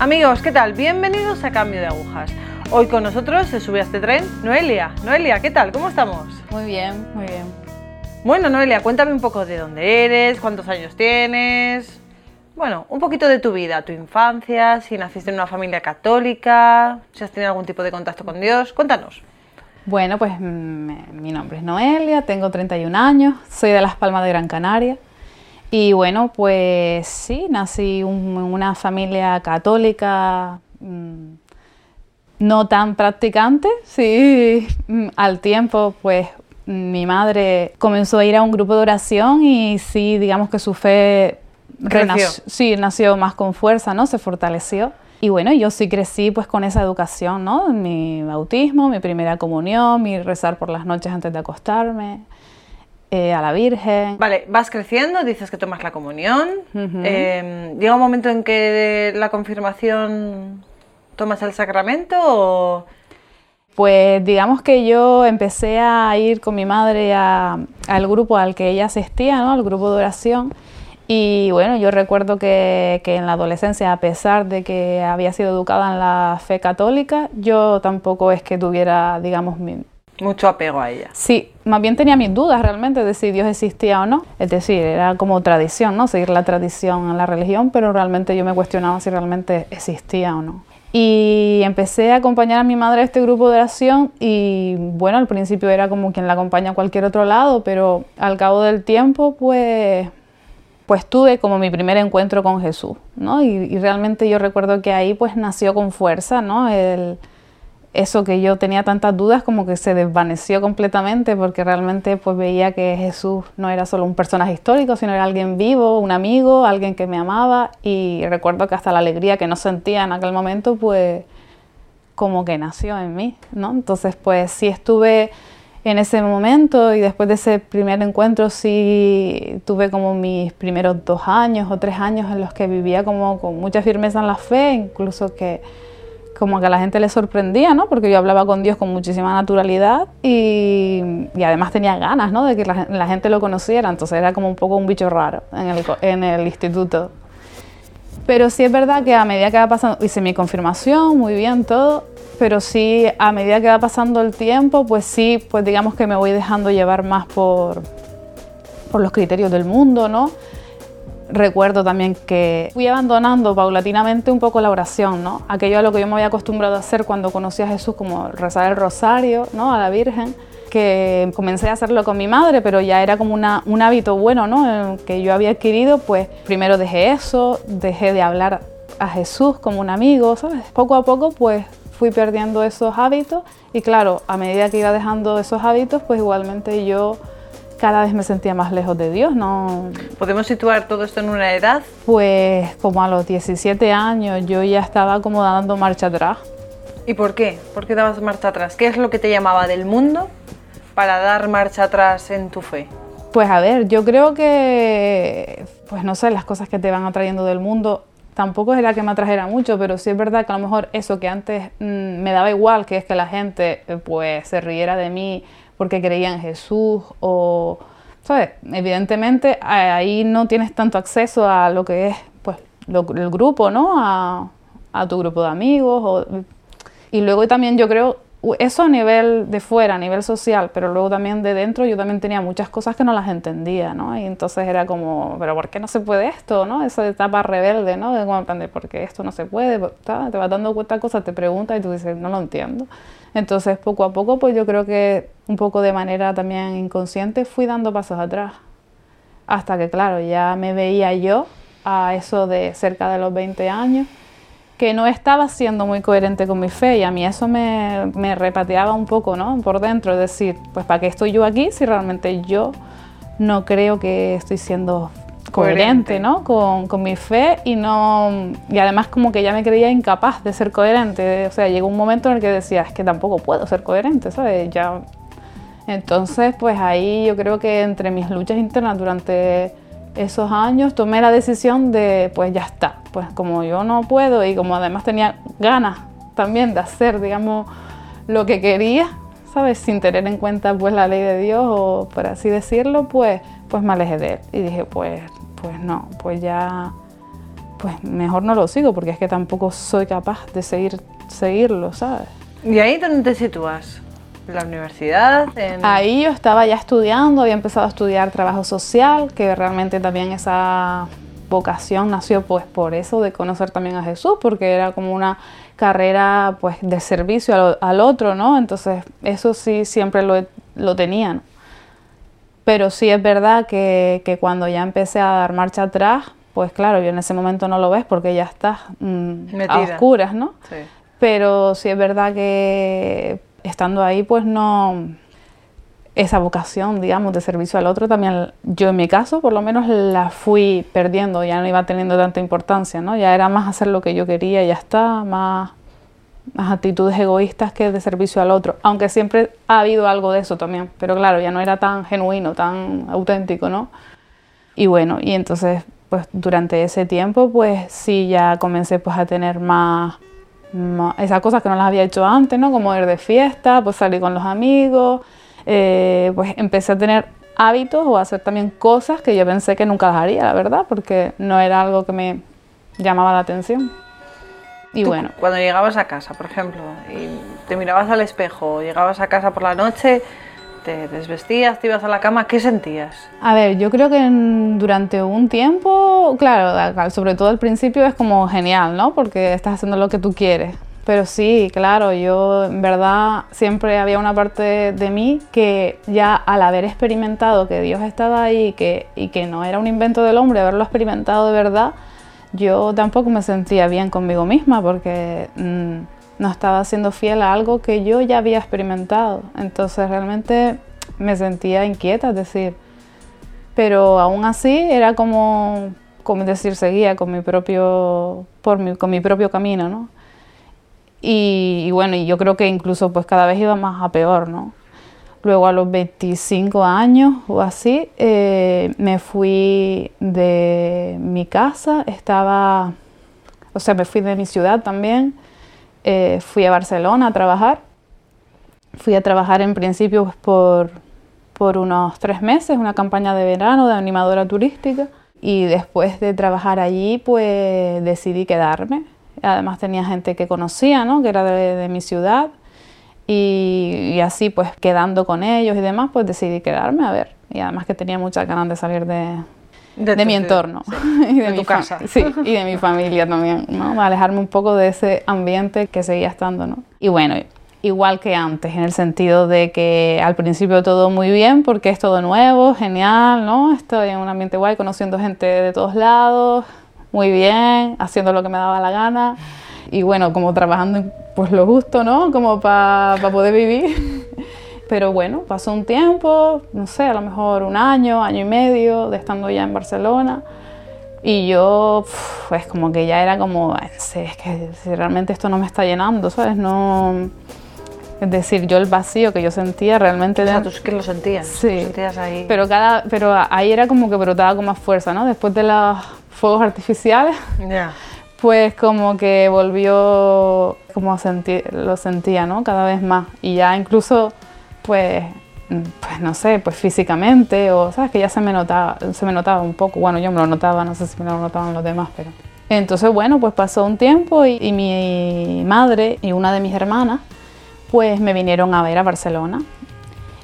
Amigos, ¿qué tal? Bienvenidos a Cambio de Agujas. Hoy con nosotros se sube a este tren Noelia. Noelia, ¿qué tal? ¿Cómo estamos? Muy bien, muy bien. Bueno, Noelia, cuéntame un poco de dónde eres, cuántos años tienes. Bueno, un poquito de tu vida, tu infancia, si naciste en una familia católica, si has tenido algún tipo de contacto con Dios. Cuéntanos. Bueno, pues mm, mi nombre es Noelia, tengo 31 años, soy de Las Palmas de Gran Canaria. Y bueno, pues sí, nací en una familia católica mm, no tan practicante, sí, mm, al tiempo pues mi madre comenzó a ir a un grupo de oración y sí, digamos que su fe sí, nació más con fuerza, ¿no? Se fortaleció. Y bueno, yo sí crecí pues con esa educación, ¿no? Mi bautismo, mi primera comunión, mi rezar por las noches antes de acostarme. Eh, a la Virgen. Vale, vas creciendo, dices que tomas la comunión. Em, ¿Llega un momento en que la confirmación tomas el sacramento o...? Pues digamos que yo empecé a ir con mi madre al grupo al que ella asistía, ¿no? al grupo de oración. Y bueno, yo recuerdo que, que, en la adolescencia, a pesar de que había sido educada en la fe católica, yo tampoco es que tuviera, digamos, mi, mucho apego a ella. Sí, más bien tenía mis dudas realmente de si Dios existía o no. Es decir, era como tradición, ¿no? Seguir la tradición en la religión, pero realmente yo me cuestionaba si realmente existía o no. Y empecé a acompañar a mi madre a este grupo de oración y bueno, al principio era como quien la acompaña a cualquier otro lado, pero al cabo del tiempo pues pues tuve como mi primer encuentro con Jesús, ¿no? Y, y realmente yo recuerdo que ahí pues nació con fuerza, ¿no? El, eso que yo tenía tantas dudas como que se desvaneció completamente porque realmente pues veía que Jesús no era solo un personaje histórico, sino era alguien vivo, un amigo, alguien que me amaba y recuerdo que hasta la alegría que no sentía en aquel momento pues como que nació en mí, ¿no? Entonces pues sí estuve en ese momento y después de ese primer encuentro sí tuve como mis primeros dos años o tres años en los que vivía como con mucha firmeza en la fe, incluso que como que a la gente le sorprendía, ¿no? Porque yo hablaba con Dios con muchísima naturalidad y, además tenía ganas, ¿no? De que la, gente lo conociera, entonces era como un poco un bicho raro en el, en el instituto. Pero sí es verdad que a medida que va pasando, hice mi confirmación, muy bien todo, pero sí a medida que va pasando el tiempo, pues sí, pues digamos que me voy dejando llevar más por, por los criterios del mundo, ¿no? Recuerdo también que fui abandonando paulatinamente un poco la oración, ¿no? Aquello a lo que yo me había acostumbrado a hacer cuando conocí a Jesús, como rezar el rosario, ¿no? A la Virgen, que comencé a hacerlo con mi madre, pero ya era como una, un hábito bueno, ¿no? Que yo había adquirido, pues primero dejé eso, dejé de hablar a Jesús como un amigo, ¿sabes? Poco a poco, pues fui perdiendo esos hábitos y claro, a medida que iba dejando esos hábitos, pues igualmente yo cada vez me sentía más lejos de Dios. ¿no? ¿Podemos situar todo esto en una edad? Pues como a los 17 años yo ya estaba como dando marcha atrás. ¿Y por qué? ¿Por qué dabas marcha atrás? ¿Qué es lo que te llamaba del mundo para dar marcha atrás en tu fe? Pues a ver, yo creo que, pues no sé, las cosas que te van atrayendo del mundo, tampoco era que me atrajera mucho, pero sí es verdad que a lo mejor eso que antes mm, me daba igual, que es que la gente eh, pues se riera de mí porque creía en Jesús o, ¿sabes? Evidentemente ahí no tienes tanto acceso a lo que es pues el grupo, ¿no? A, tu grupo de amigos. y luego también yo creo, eso a nivel de fuera, a nivel social, pero luego también de dentro yo también tenía muchas cosas que no las entendía, ¿no? Y entonces era como, pero ¿por qué no se puede esto, no? Esa etapa rebelde, ¿no? De como ¿por qué esto no se puede? Te vas dando cuenta cosas, te preguntas y tú dices, no lo entiendo. Entonces, poco a poco, pues yo creo que un poco de manera también inconsciente fui dando pasos atrás. Hasta que, claro, ya me veía yo a eso de cerca de los 20 años, que no estaba siendo muy coherente con mi fe y a mí eso me, me repateaba un poco, ¿no? Por dentro, es decir, pues ¿para qué estoy yo aquí si realmente yo no creo que estoy siendo coherente, ¿no? Con, con, mi fe y no y además como que ya me creía incapaz de ser coherente, o sea, llegó un momento en el que decía, es que tampoco puedo ser coherente, ¿sabes? Ya entonces, pues ahí yo creo que entre mis luchas internas durante esos años tomé la decisión de, pues ya está, pues como yo no puedo y como además tenía ganas también de hacer, digamos, lo que quería, ¿sabes? Sin tener en cuenta pues la ley de Dios o por así decirlo, pues, pues me alejé de él y dije, pues pues no, pues ya pues mejor no lo sigo porque es que tampoco soy capaz de seguir, seguirlo, ¿sabes? ¿Y ahí dónde te sitúas? ¿En la universidad? En... Ahí yo estaba ya estudiando, había empezado a estudiar trabajo social, que realmente también esa vocación nació pues por eso de conocer también a Jesús, porque era como una carrera pues de servicio al, al otro, ¿no? Entonces eso sí siempre lo, lo tenían. Pero sí es verdad que, que, cuando ya empecé a dar marcha atrás, pues claro, yo en ese momento no lo ves porque ya estás mmm, a oscuras, ¿no? Sí. Pero sí es verdad que estando ahí, pues no, esa vocación, digamos, de servicio al otro, también yo en mi caso por lo menos la fui perdiendo, ya no iba teniendo tanta importancia, ¿no? Ya era más hacer lo que yo quería ya está, más, más actitudes egoístas que de servicio al otro, aunque siempre ha habido algo de eso también, pero claro, ya no era tan genuino, tan auténtico, ¿no? Y bueno, y entonces, pues durante ese tiempo, pues sí, ya comencé pues a tener más esas cosas que no las había hecho antes, ¿no? Como ir de fiesta, pues salir con los amigos, eh, pues empecé a tener hábitos o a hacer también cosas que yo pensé que nunca las haría, la verdad, porque no era algo que me llamaba la atención. Y Tú, bueno. Cuando llegabas a casa, por ejemplo, y te mirabas al espejo, llegabas a casa por la noche, te desvestías, te ibas a la cama, ¿qué sentías? A ver, yo creo que en, durante un tiempo, claro, sobre todo al principio es como genial, ¿no? Porque estás haciendo lo que tú quieres. Pero sí, claro, yo en verdad siempre había una parte de mí que ya al haber experimentado que Dios estaba ahí que, y que no era un invento del hombre, haberlo experimentado de verdad, yo tampoco me sentía bien conmigo misma porque mmm, no estaba siendo fiel a algo que yo ya había experimentado. Entonces realmente me sentía inquieta, es decir, pero aún así era como, como decir, seguía con mi propio, por mi, con mi propio camino, ¿no? Y, y, bueno, yo creo que incluso pues cada vez iba más a peor, ¿no? Luego a los 25 años o así, eh, me fui de mi casa, estaba, o sea, me fui de mi ciudad también, eh, fui a Barcelona a trabajar. Fui a trabajar en principio pues, por, por unos tres meses, una campaña de verano de animadora turística. Y después de trabajar allí, pues decidí quedarme. Además tenía gente que conocía, ¿no? que era de, de mi ciudad. Y, y, así, pues quedando con ellos y demás, pues decidí quedarme a ver. Y además que tenía muchas ganas de salir de, de, de mi entorno. Sí. y de, de mi tu casa. Sí, y de mi familia también, ¿no? Alejarme un poco de ese ambiente que seguía estando, ¿no? Y bueno, igual que antes, en el sentido de que al principio todo muy bien porque es todo nuevo, genial, ¿no? Estoy en un ambiente guay, conociendo gente de todos lados, muy bien, haciendo lo que me daba la gana y bueno, como trabajando pues lo justo, ¿no? Como para pa poder vivir. Pero bueno, pasó un tiempo, no sé, a lo mejor un año, año y medio de estando ya en Barcelona. Y yo, pues como que ya era como, es que si realmente esto no me está llenando, ¿sabes? No... Es decir, yo el vacío que yo sentía realmente... O sea, tú que lo sentías. Sí. Lo sentías ahí. Pero, cada, pero ahí era como que brotaba con más fuerza, ¿no? Después de los fuegos artificiales, yeah. pues como que volvió, como a sentir, lo sentía, ¿no? Cada vez más. Y ya incluso, pues, pues no sé, pues físicamente, o sabes que ya se me notaba, se me notaba un poco. Bueno, yo me lo notaba, no sé si me lo notaban los demás, pero... Entonces, bueno, pues pasó un tiempo y, y mi madre y una de mis hermanas pues me vinieron a ver a Barcelona.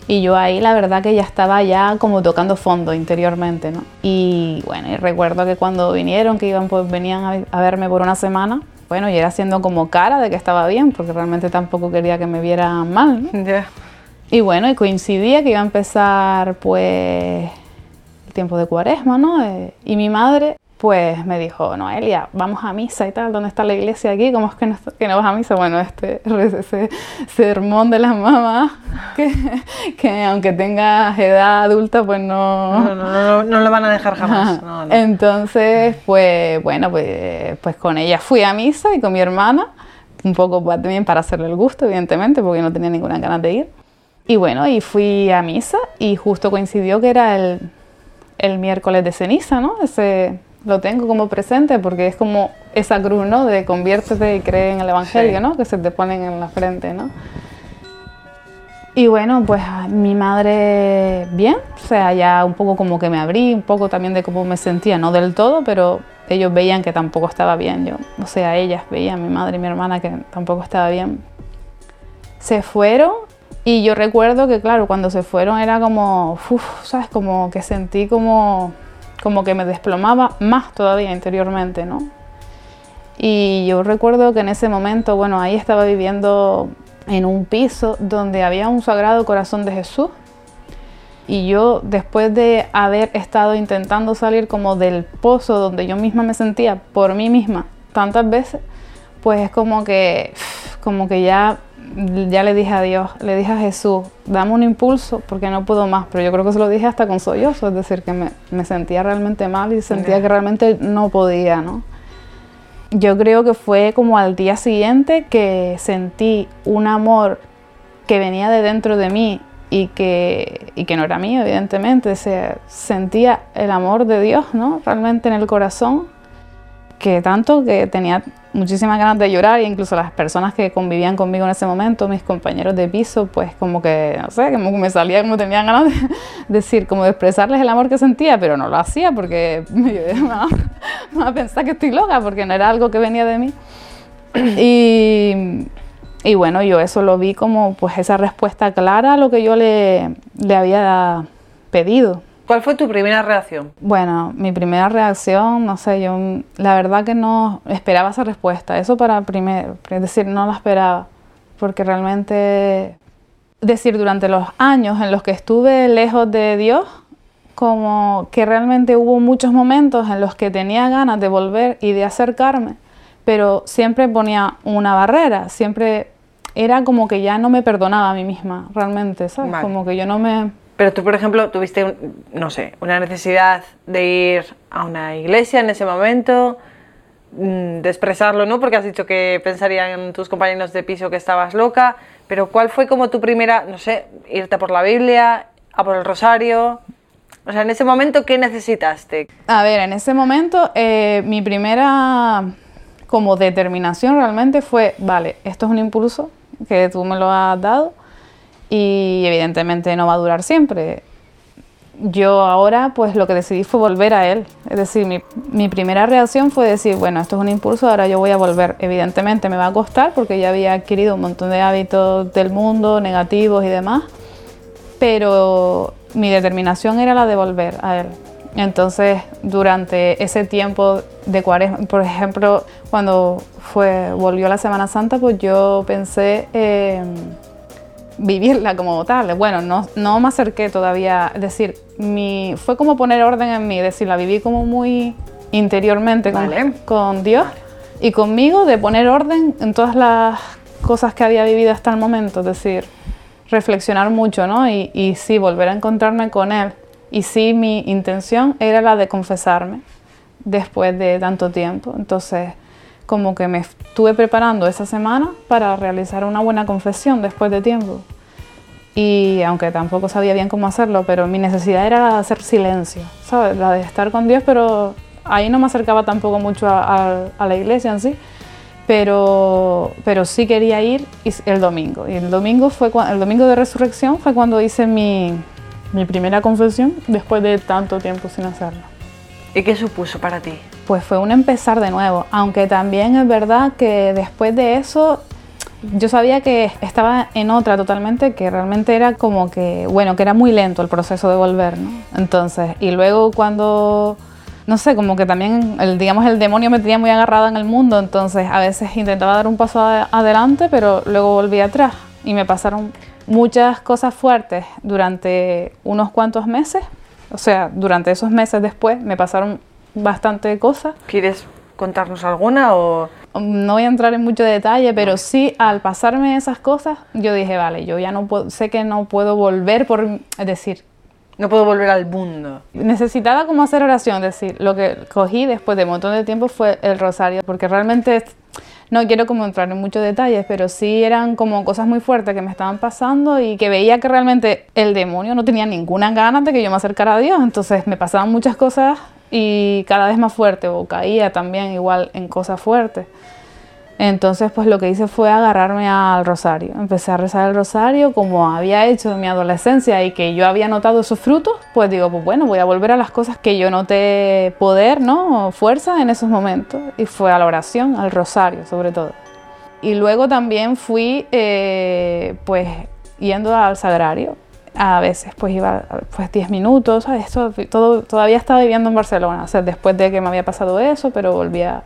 Y yo ahí la verdad que ya estaba ya como tocando fondo interiormente, ¿no? Y bueno, y recuerdo que cuando vinieron, que iban, pues venían a, verme por una semana, bueno, y era haciendo como cara de que estaba bien, porque realmente tampoco quería que me vieran mal, ¿no? Yeah. Y bueno, y coincidía que iba a empezar pues el tiempo de cuaresma, ¿no? Eh, y mi madre pues me dijo, Noelia, vamos a misa y tal, ¿dónde está la iglesia aquí? ¿Cómo es que no, que no vas a misa? Bueno, este ese sermón de las mamás, que, que aunque tengas edad adulta, pues no... No, no, no, no lo van a dejar jamás. No, no. Entonces, pues bueno, pues, pues con ella fui a misa y con mi hermana, un poco también para hacerle el gusto, evidentemente, porque no tenía ninguna ganas de ir. Y bueno, y fui a misa y justo coincidió que era el, el miércoles de ceniza, ¿no? Ese, lo tengo como presente porque es como esa cruz, ¿no? De conviértete y cree en el Evangelio, sí. ¿no? Que se te ponen en la frente, ¿no? Y bueno, pues mi madre bien, o sea, ya un poco como que me abrí, un poco también de cómo me sentía, no del todo, pero ellos veían que tampoco estaba bien, yo, o sea, ellas veían, mi madre y mi hermana, que tampoco estaba bien. Se fueron y yo recuerdo que, claro, cuando se fueron era como, uf, ¿sabes? Como que sentí como, como que me desplomaba más todavía interiormente, ¿no? Y yo recuerdo que en ese momento, bueno, ahí estaba viviendo en un piso donde había un sagrado corazón de Jesús. Y yo, después de haber estado intentando salir como del pozo donde yo misma me sentía por mí misma tantas veces, pues es como que, como que ya, ya le dije a Dios, le dije a Jesús, dame un impulso porque no puedo más. Pero yo creo que se lo dije hasta con sollozo, es decir, que me, me sentía realmente mal y sentía que realmente no podía, ¿no? yo creo que fue como al día siguiente que sentí un amor que venía de dentro de mí y que, y que no era mío, evidentemente. Se, sentía el amor de Dios, ¿no? Realmente en el corazón, que tanto que tenía muchísimas ganas de llorar e incluso las personas que convivían conmigo en ese momento, mis compañeros de piso, pues como que, no sé, como que me salía como tenían ganas de decir, como de expresarles el amor que sentía, pero no lo hacía porque me iba a pensar que estoy loca porque no era algo que venía de mí. Y, y bueno, yo eso lo vi como pues esa respuesta clara a lo que yo le, le había pedido. ¿Cuál fue tu primera reacción? Bueno, mi primera reacción, no sé, yo la verdad que no esperaba esa respuesta. Eso para primero, es decir, no la esperaba. Porque realmente, decir, durante los años en los que estuve lejos de Dios, como que realmente hubo muchos momentos en los que tenía ganas de volver y de acercarme, pero siempre ponía una barrera, siempre era como que ya no me perdonaba a mí misma, realmente, ¿sabes? Como que yo no me pero tú, por ejemplo, tuviste, no sé, una necesidad de ir a una iglesia en ese momento, mm, de expresarlo, ¿no? Porque has dicho que pensarían tus compañeros de piso que estabas loca, pero ¿cuál fue como tu primera, no sé, irte por la Biblia, a por el rosario? O sea, en ese momento, ¿qué necesitaste? A ver, en ese momento, eh, mi primera como determinación realmente fue, vale, esto es un impulso que tú me lo has dado y evidentemente no va a durar siempre. Yo ahora pues lo que decidí fue volver a él. Es decir, mi, mi, primera reacción fue decir, bueno, esto es un impulso, ahora yo voy a volver. Evidentemente me va a costar porque ya había adquirido un montón de hábitos del mundo, negativos y demás, pero mi determinación era la de volver a él. Entonces, durante ese tiempo de cuaresma, por ejemplo, cuando fue, volvió la Semana Santa, pues yo pensé... en vivirla como tal. Bueno, no, no me acerqué todavía, es decir, mi, fue como poner orden en mí, es decir, la viví como muy interiormente con, Dios y conmigo de poner orden en todas las cosas que había vivido hasta el momento, es decir, reflexionar mucho, ¿no? Y, y sí, volver a encontrarme con Él. Y sí, mi intención era la de confesarme después de tanto tiempo. Entonces, como que me estuve preparando esa semana para realizar una buena confesión después de tiempo. Y aunque tampoco sabía bien cómo hacerlo, pero mi necesidad era hacer silencio, ¿sabes? La de estar con Dios, pero ahí no me acercaba tampoco mucho a, la iglesia en sí, pero, pero sí quería ir el domingo. Y el domingo, fue, el domingo de resurrección fue cuando hice mi, mi primera confesión después de tanto tiempo sin hacerlo. ¿Y qué supuso para ti? Pues fue un empezar de nuevo, aunque también es verdad que después de eso yo sabía que estaba en otra totalmente, que realmente era como que, bueno, que era muy lento el proceso de volver, ¿no? Entonces, y luego cuando, no sé, como que también, el, digamos, el demonio me tenía muy agarrada en el mundo, entonces a veces intentaba dar un paso adelante, pero luego volví atrás. Y me pasaron muchas cosas fuertes durante unos cuantos meses, o sea, durante esos meses después me pasaron bastante cosas. ¿Quieres contarnos alguna o...? No voy a entrar en mucho detalle, pero sí, al pasarme esas cosas, yo dije, vale, yo ya no puedo, sé que no puedo volver por, es decir... No puedo volver al mundo. Necesitaba como hacer oración, es decir, lo que cogí después de un montón de tiempo fue el rosario, porque realmente no quiero como entrar en muchos detalles, pero sí eran como cosas muy fuertes que me estaban pasando y que veía que realmente el demonio no tenía ninguna ganas de que yo me acercara a Dios, entonces me pasaban muchas cosas y cada vez más fuerte o caía también igual en cosas fuertes. Entonces, pues lo que hice fue agarrarme al rosario. Empecé a rezar el rosario como había hecho en mi adolescencia y que yo había notado esos frutos, pues digo, pues bueno, voy a volver a las cosas que yo noté poder, ¿no? fuerza en esos momentos. Y fue a la oración, al rosario sobre todo. Y luego también fui, eh, pues, yendo al sagrario. A veces, pues iba, pues 10 minutos, ¿sabes? todo, todavía estaba viviendo en Barcelona, o sea, después de que me había pasado eso, pero volvía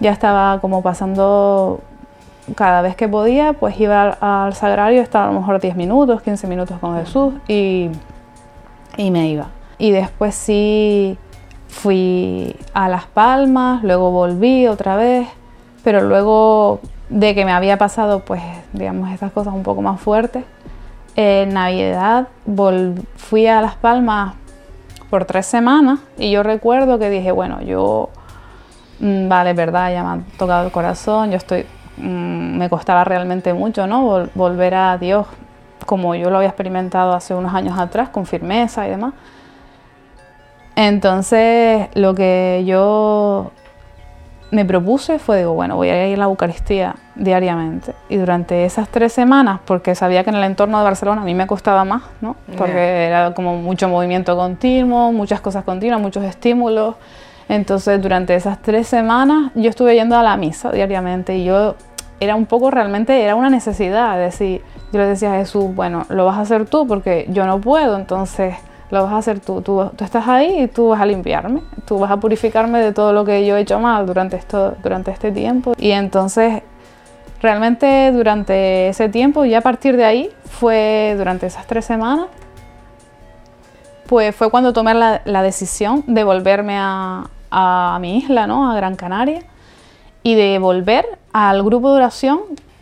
ya estaba como pasando cada vez que podía, pues iba al, sagrario, estaba a lo mejor 10 minutos, 15 minutos con Jesús y, y me iba. Y después sí fui a Las Palmas, luego volví otra vez, pero luego de que me había pasado, pues, digamos, estas cosas un poco más fuertes, en Navidad fui a Las Palmas por tres semanas y yo recuerdo que dije, bueno, yo Mm, vale, verdad, ya me ha tocado el corazón, yo estoy, mm, me costaba realmente mucho, ¿no? volver a Dios como yo lo había experimentado hace unos años atrás, con firmeza y demás. Entonces, lo que yo me propuse fue, digo, bueno, voy a ir a la Eucaristía diariamente. Y durante esas tres semanas, porque sabía que en el entorno de Barcelona a mí me costaba más, ¿no? Porque era como mucho movimiento continuo, muchas cosas continuas, muchos estímulos. Entonces, durante esas tres semanas yo estuve yendo a la misa diariamente y yo era un poco realmente, era una necesidad, es decir, yo le decía a Jesús, bueno, lo vas a hacer tú porque yo no puedo, entonces lo vas a hacer tú. tú. estás ahí y tú vas a limpiarme, tú vas a purificarme de todo lo que yo he hecho mal durante, esto, durante este tiempo. Y entonces, realmente durante ese tiempo, ya a partir de ahí, fue durante esas tres semanas, pues fue cuando tomé la, la decisión de volverme a, a mi isla, ¿no? a Gran Canaria, y de volver al grupo de oración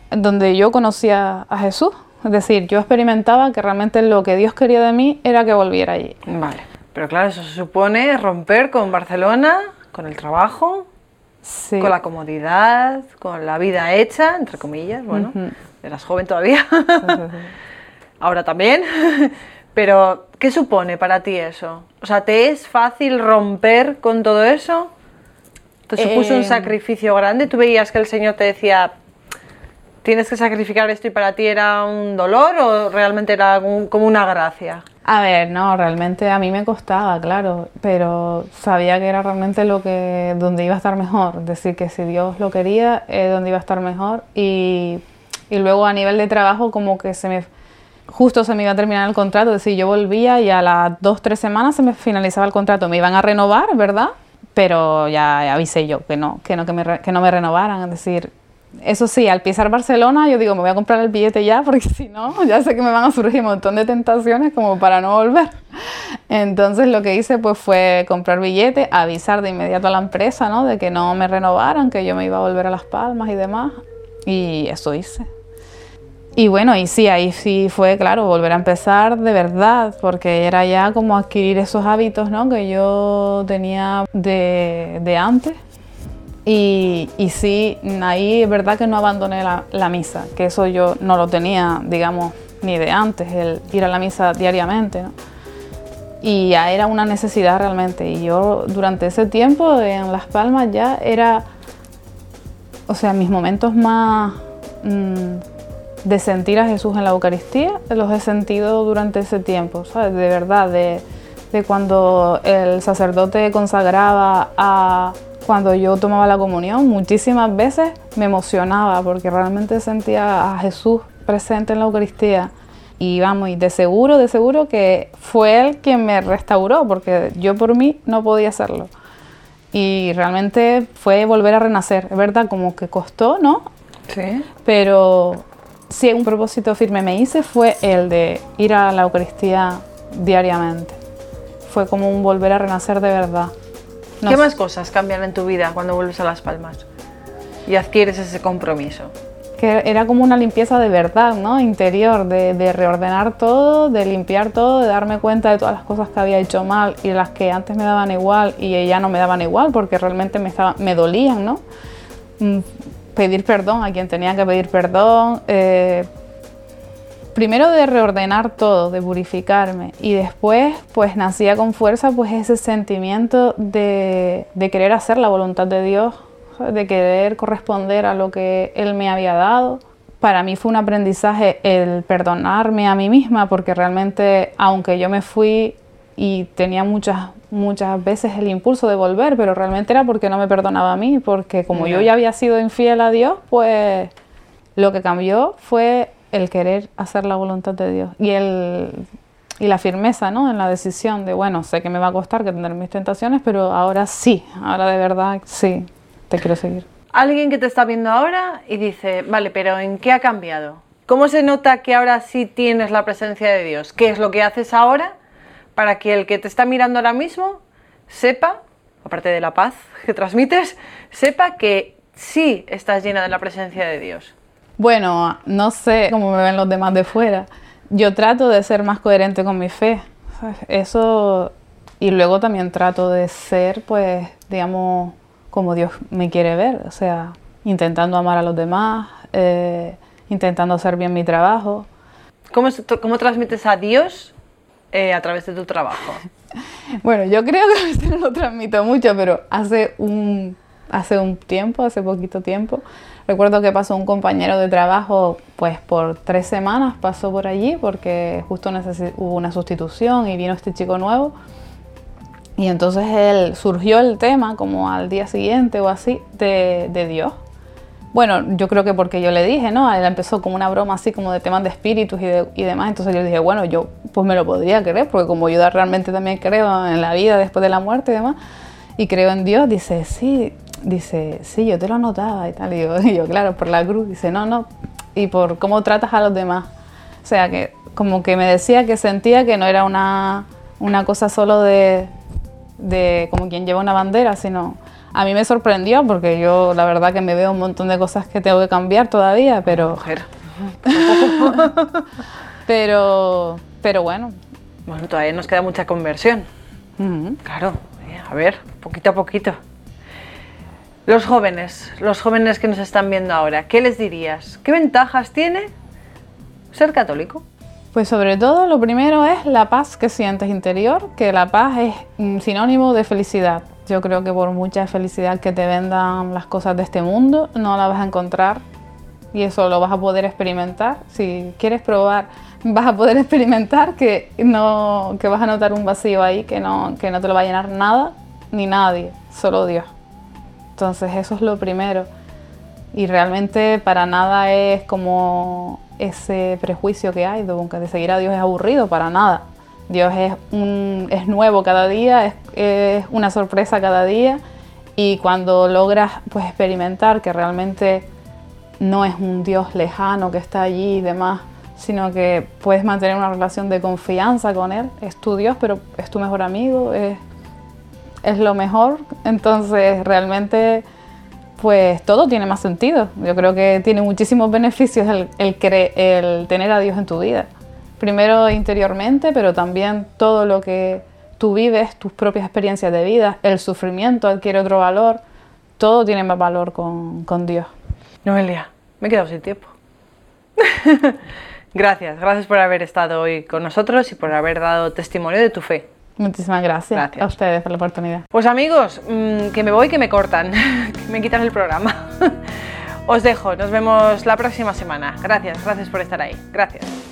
donde yo conocía a Jesús. Es decir, yo experimentaba que realmente lo que Dios quería de mí era que volviera allí. Vale, pero claro, eso se supone romper con Barcelona, con el trabajo, con la comodidad, con la vida hecha, entre comillas, bueno, eras joven todavía, ahora también, pero ¿qué supone para ti eso? O sea, ¿te es fácil romper con todo eso? ¿Te supuso un eh, sacrificio grande? ¿Tú veías que el Señor te decía, tienes que sacrificar esto y para ti era un dolor o realmente era como una gracia? A ver, no, realmente a mí me costaba, claro, pero sabía que era realmente lo que donde iba a estar mejor, es decir, que si Dios lo quería, es donde iba a estar mejor y, y luego a nivel de trabajo como que se me justo se me iba a terminar el contrato, es decir, yo volvía y a las dos, tres semanas se me finalizaba el contrato, me iban a renovar, ¿verdad? Pero ya, avisé yo que no, que no, que, me, que no me renovaran, es decir, eso sí, al pisar Barcelona yo digo, me voy a comprar el billete ya, porque si no, ya sé que me van a surgir un montón de tentaciones como para no volver. Entonces lo que hice pues fue comprar billete, avisar de inmediato a la empresa, ¿no? De que no me renovaran, que yo me iba a volver a Las Palmas y demás. Y eso hice. Y bueno, y sí, ahí sí fue, claro, volver a empezar de verdad, porque era ya como adquirir esos hábitos ¿no? que yo tenía de, de antes. Y, y, sí, ahí es verdad que no abandoné la, misa, que eso yo no lo tenía, digamos, ni de antes, el ir a la misa diariamente. Y ya era una necesidad realmente. Y yo durante ese tiempo en Las Palmas ya era, o sea, mis momentos más... Mmm, de sentir a Jesús en la Eucaristía, los he sentido durante ese tiempo, ¿sabes? De verdad, de, cuando el sacerdote consagraba a cuando yo tomaba la comunión, muchísimas veces me emocionaba porque realmente sentía a Jesús presente en la Eucaristía. Y vamos, y de seguro, de seguro que fue Él quien me restauró, porque yo por mí no podía hacerlo. Y realmente fue volver a renacer, es verdad, como que costó, ¿no? Sí. Pero sí, un propósito firme me hice fue el de ir a la Eucaristía diariamente. Fue como un volver a renacer de verdad. ¿Qué más cosas cambian en tu vida cuando vuelves a Las Palmas y adquieres ese compromiso? Que era como una limpieza de verdad, ¿no? Interior, de, reordenar todo, de limpiar todo, de darme cuenta de todas las cosas que había hecho mal y las que antes me daban igual y ya no me daban igual porque realmente me, estaba, me dolían, ¿no? Mm, pedir perdón a quien tenía que pedir perdón. Eh, primero de reordenar todo, de purificarme y después pues nacía con fuerza pues ese sentimiento de, querer hacer la voluntad de Dios de querer corresponder a lo que Él me había dado. Para mí fue un aprendizaje el perdonarme a mí misma, porque realmente, aunque yo me fui y tenía muchas, muchas veces el impulso de volver, pero realmente era porque no me perdonaba a mí, porque como yo ya había sido infiel a Dios, pues lo que cambió fue el querer hacer la voluntad de Dios y, el, y la firmeza ¿no? en la decisión de, bueno, sé que me va a costar que tener mis tentaciones, pero ahora sí, ahora de verdad sí, te quiero seguir. Alguien que te está viendo ahora y dice, vale, pero ¿en qué ha cambiado? ¿Cómo se nota que ahora sí tienes la presencia de Dios? ¿Qué es lo que haces ahora para que el que te está mirando ahora mismo sepa, aparte de la paz que transmites, sepa que sí estás llena de la presencia de Dios? Bueno, no sé cómo me ven los demás de fuera. Yo trato de ser más coherente con mi fe. Eso, y luego también trato de ser, pues, digamos, como Dios me quiere ver. O sea, intentando amar a los demás, eh, intentando hacer bien mi trabajo. ¿Cómo, cómo transmites a Dios eh, a través de tu trabajo? bueno, yo creo que a veces no lo transmito mucho, pero hace un, hace un tiempo, hace poquito tiempo, Recuerdo que pasó un compañero de trabajo, pues por tres semanas pasó por allí porque justo hubo una sustitución y vino este chico nuevo. Y entonces él surgió el tema como al día siguiente o así de, Dios. Bueno, yo creo que porque yo le dije, ¿no? Él empezó como una broma así como de temas de espíritus y, y demás. Entonces yo dije, bueno, yo pues me lo podría creer porque como yo realmente también creo en la vida después de la muerte y demás. Y creo en Dios, dice, sí, dice, sí, yo te lo anotaba y tal. Y yo, claro, por la cruz. Dice, no, no, y por cómo tratas a los demás. O sea, que como que me decía que sentía que no era una, una cosa solo de, de como quien lleva una bandera, sino a mí me sorprendió porque yo la verdad que me veo un montón de cosas que tengo que cambiar todavía, pero... Pero, pero bueno. Bueno, todavía nos queda mucha conversión. Claro, a ver, poquito a poquito. Los jóvenes, los jóvenes que nos están viendo ahora, ¿qué les dirías? ¿Qué ventajas tiene ser católico? Pues sobre todo lo primero es la paz que sientes interior, que la paz es sinónimo de felicidad. Yo creo que por mucha felicidad que te vendan las cosas de este mundo, no la vas a encontrar y eso lo vas a poder experimentar. Si quieres probar, vas a poder experimentar que, no, que vas a notar un vacío ahí que no, que no te lo va a llenar nada ni nadie, solo Dios. Entonces eso es lo primero. Y realmente para nada es como ese prejuicio que hay de que seguir a Dios es aburrido, para nada. Dios es, es nuevo cada día, es, una sorpresa cada día y cuando logras pues experimentar que realmente no es un Dios lejano que está allí y demás, sino que puedes mantener una relación de confianza con Él, es tu Dios, pero es tu mejor amigo, es es lo mejor. Entonces, realmente, pues todo tiene más sentido. Yo creo que tiene muchísimos beneficios el, el, tener a Dios en tu vida. Primero interiormente, pero también todo lo que tú vives, tus propias experiencias de vida, el sufrimiento adquiere otro valor. Todo tiene más valor con, con Dios. Noelia, me he quedado sin tiempo. gracias, gracias por haber estado hoy con nosotros y por haber dado testimonio de tu fe. Muchísimas gracias, a ustedes por la oportunidad. Pues amigos, mm, que me voy, que me cortan, que me quitan el programa. Os dejo, nos vemos la próxima semana. Gracias, gracias por estar ahí. Gracias.